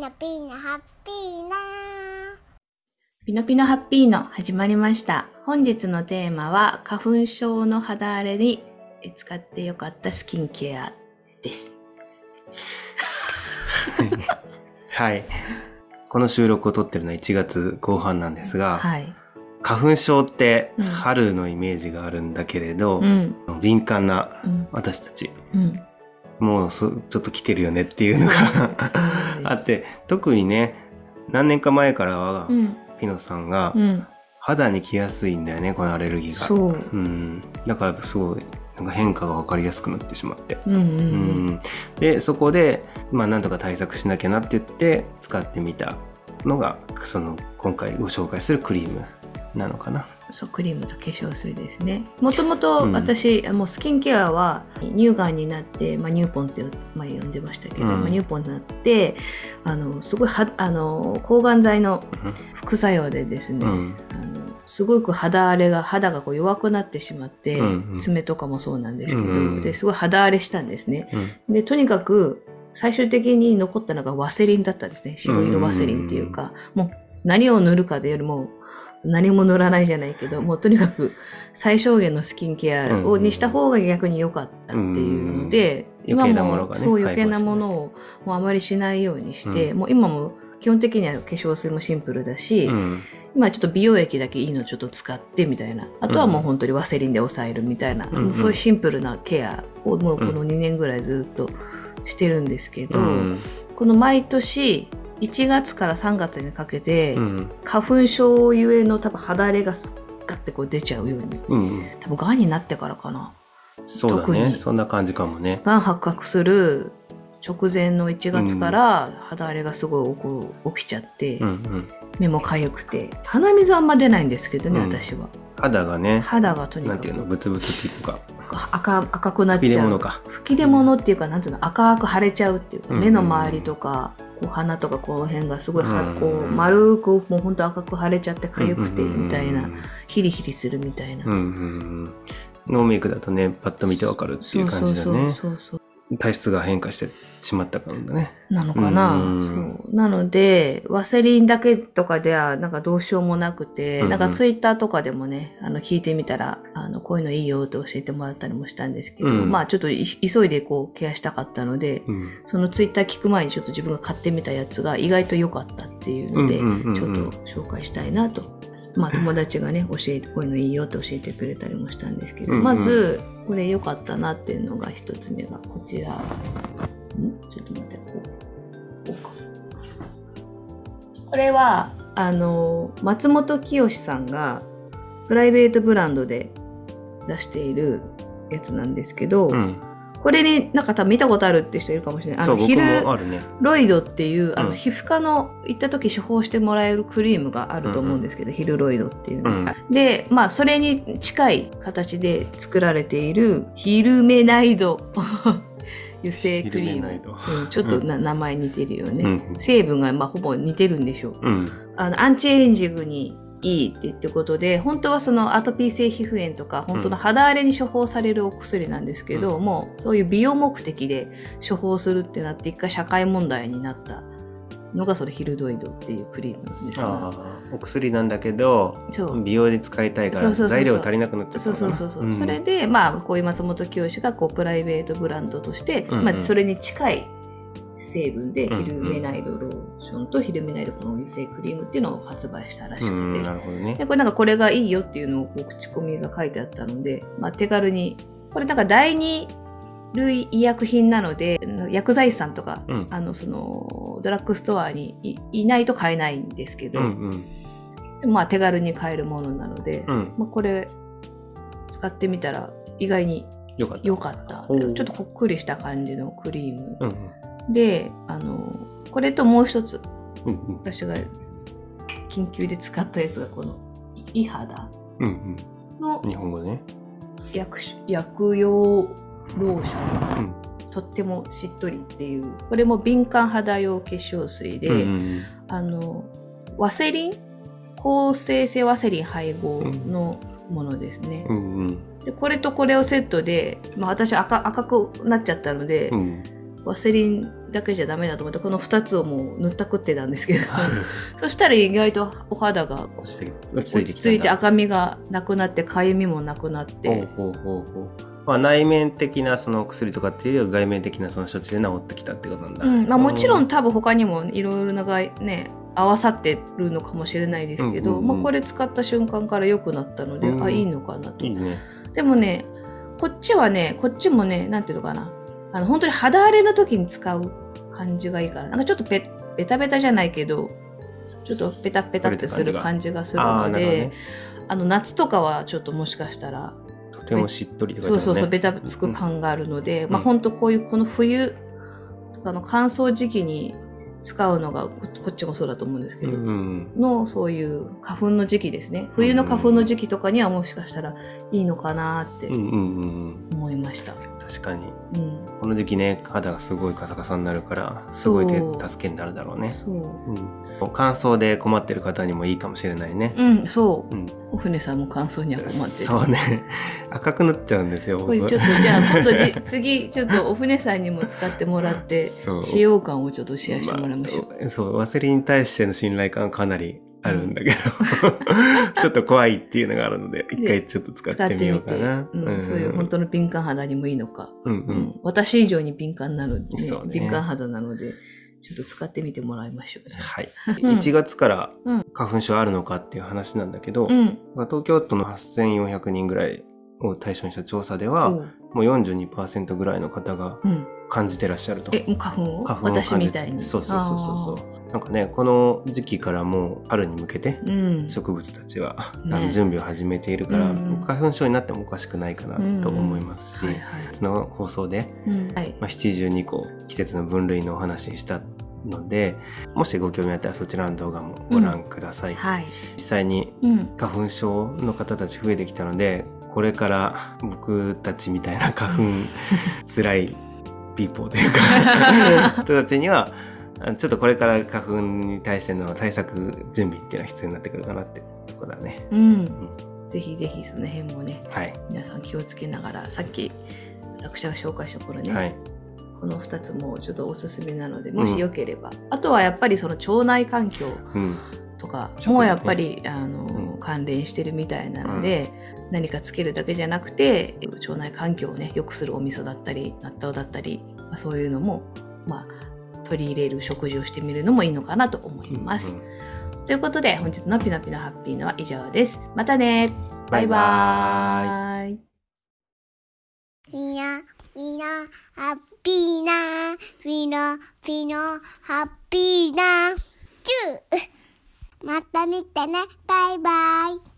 ノピーノハッピーノピノピノハッピーノ始まりました。本日のテーマは花粉症の肌荒れに使ってよかったスキンケアです。はい。この収録を撮ってるのは1月後半なんですが、はい。花粉症ってうん春のイメージがあるんだけれど、うん。敏感なうん。私たち、うん。もうそちょっと来てるよねっていうのが あって、特にね、何年か前からは、うん。ピノさんがうん。肌に来やすいんだよね、このアレルギーが。そう。うん。だからすごい、なんか変化が分かりやすくなってしまって。うんう。ん、でそこで、まあ、なんとか対策しなきゃなって言って使ってみたのがその今回ご紹介するクリームなのかな。そうクリームと化粧水ですね。もともとうん。私、もうスキンケアは乳がんになって、まあ、乳ポンって前呼んでましたけど、うん。まあ、乳ポンになってあのすごいはあの抗がん剤の副作用でですね、うん。あのすごく肌荒れが肌がこう弱くなってしまって、うんうん。爪とかもそうなんですけど、うんですごい肌荒れしたんですね。うん。でとにかく最終的に残ったのがワセリンだったんですね。白色ワセリンっていうか、もう何を塗るかでよりも何も塗らないじゃないけどもうとにかく最小限のスキンケアをにした方が逆に良かったっていうので、うん。今もねもそう余計なものをもうあまりしないようにして、うん。もう今も基本的には化粧水もシンプルだし、うん。今ちょっと美容液だけいいのちょっと使ってみたいな。あとはもう本当にワセリンで抑えるみたいな、うんもうそういうシンプルなケアをもうこの2年ぐらいずっとしてるんですけど、うん。この毎年1月から3月にかけて、うん。花粉症ゆえの多分肌荒れがすガッてこう出ちゃうように。うん。多分がんになってからかな。そうだね。そんな感じかもね。がん発覚する直前の1月から肌荒れがすごいこう起きちゃって、うんうん、目も痒くて。鼻水あんま出ないんですけどね、うん。私は。肌がね。肌がとにかく。なんていうの？ブツブツっていうか。赤赤くなっちゃう。出物か。吹き出物っていうかなんていうの？赤く腫れちゃうっていうか、うん。目の周りとかこう鼻とかこの辺がすごいは、うん。こう丸くもうほんと赤く腫れちゃって痒くてみたいな、ヒリヒリするみたいな。ノーメイクだとねパッと見てわかるっていう感じだね。そうそうそう体質が変化してしまったからだね。なのかな、うん。そう。なのでワセリンだけとかではなんかどうしようもなくて、うんうん。なんかツイッターとかでもねあの聞いてみたらあのこういうのいいよって教えてもらったりもしたんですけど、うん。まあちょっとい急いでこうケアしたかったので、うん。そのツイッター聞く前にちょっと自分が買ってみたやつが意外と良かったっていうので、ちょっと紹介したいなと。まあ友達がね、教えて、こういうのいいよって教えてくれたりもしたんですけど、うんうんまず、これ良かったなっていうのが一つ目がこちら。ん？ちょっと待って、こう。こ。これは、あの、松本清さんがプライベートブランドで出しているやつなんですけど、うん、これになんか多分見たことあるって人いるかもしれない。あのヒル。ロイドっていうあのうん皮膚科の行った時処方してもらえるクリームがあると思うんですけど、ヒルロイドっていうでまあそれに近い形で作られているヒルメナイド。油性クリーム。うん、ちょっとな、名前似てるよね、うん。成分がまあほぼ似てるんでしょう。うん。あのアンチエイジングにいいって言ってことで本当はそのアトピー性皮膚炎とか本当の肌荒れに処方されるお薬なんですけど、もうそういう美容目的で処方するってなって一回社会問題になったのがそれヒルドイドっていうクリームなんですがお薬なんだけど美容で使いたいから材料が足りなくなっちゃったそうそうそうそう、ん。それでまあこういう松本清がこうプライベートブランドとして、うんうん。まあ、それに近い成分でヒルメナイドローションとヒルメナイドこの油性クリームっていうのを発売したらしくて、うんなるほどね。でこれなんかこれがいいよっていうのをこう口コミが書いてあったので、まあ、手軽にこれなんか第二類医薬品なので薬剤師さんとか、うん。あのそのドラッグストアにいいないと買えないんですけど、うんうん。まあ手軽に買えるものなので、うん。まあ、これ使ってみたら意外によかった。良かった。ちょっとこっくりした感じのクリーム、うんであのこれともう一つうんうん。私が緊急で使ったやつがこのイ肌うんのうん。日本語ね。薬し薬用ローション、うん。とってもしっとりっていう。これも敏感肌用化粧水で、うんうんあのワセリン？抗生性ワセリン配合のものですね、うんうん。でこれとこれをセットで、まあ、私赤赤くなっちゃったので、うんワセリンだけじゃダメだと思ってこの2つをもう塗ったくってたんですけど。そしたら意外とお肌が落ち着落いて赤みがなくなってかゆみもなくなってほうほうほうほう。まあ、内面的なその薬とかっていうよりは外面的なその処置で治ってきたってことなんだ、うん。まあ、もちろうん多分他にもいろいろながいね合わさってるのかもしれないですけど、うんうんうん。まあ、これ使った瞬間から良くなったので、うん。あいいのかなと。いいね。でもねこっちはねこっちもねなんていうのかなあの本当に肌荒れの時に使う感じがいいからなんかちょっとベベタベタじゃないけどちょっとペタペタってする感じがするああのでね。あの夏とかはちょっともしかしたらとてもしっとりとかそうそうそう、ベタタつく感があるので、まあうん本当こういうこの冬とかの乾燥時期に使うのがここっちもそうだと思うんですけど、うんうんのそういう花粉の時期ですね。冬の花粉の時期とかにはもしかしたらいいのかなってうんうんうんうん。思いました。確かに。うん、この時期ね肌がすごいカサカサになるからすごい手助けになるだろうね。そう。うん、乾燥で困ってる方にもいいかもしれないね、うん、そう。うん、お船さんも乾燥には困ってる。そうね。赤くなっちゃうんですよこれちょっとじゃあ 今度じ次ちょっとお船さんにも使ってもらって使用感をちょっとシェアしてもらいましょう。まあそうワセリンに対しての信頼感かなりあるんだけど、ちょっと怖いっていうのがあるので一回ちょっと使ってみようかな。うんそういう本当の敏感肌にもいいのか、うんううん。ん私以上に敏感なので、ねね。敏感肌なのでちょっと使ってみてもらいましょう。はい、うん。1月からうん。花粉症あるのかっていう話なんだけど、東京都の8400人ぐらいを対象にした調査では、う。んもう42%ぐらいの方がうん感じてらっしゃると。え、もう花粉を？花粉を感じて私みたいに。そうそうそうそうそう。なんかね、この時期からもう春に向けて。植物たちは、ね準備を始めているから、うん花粉症になってもおかしくないかなと思いますし、はいはい。その放送で。まあ、72個季節の分類のお話ししたのでもしご興味あったらそちらの動画もご覧ください、はい。実際にうん。花粉症の方たち増えてきたのでこれから僕たちみたいな 花粉辛いピーポーというか 人たちにはあちょっとこれから花粉に対しての対策準備っていうのは必要になってくるかなってとこだね。うん。ぜひぜひその辺もね、はい。皆さん気をつけながら、さっき私が紹介した頃ね、はい。この2つもちょっとおすすめなので、もしよければ。あとはやっぱりその腸内環境うん。とかもやっぱり、あの、うん。関連してるみたいなので、何かつけるだけじゃなくて腸内環境をね良くするお味噌だったり納豆だったり、まあ、そういうのも、まあ、取り入れる食事をしてみるのもいいのかなと思います。うんということで本日のピノピノハッピーのは以上です。またねバイバーイみんな、みんな、ハッピーな、ピノ、ピノ、ハッピーな、チューまた見てね、バイバイ。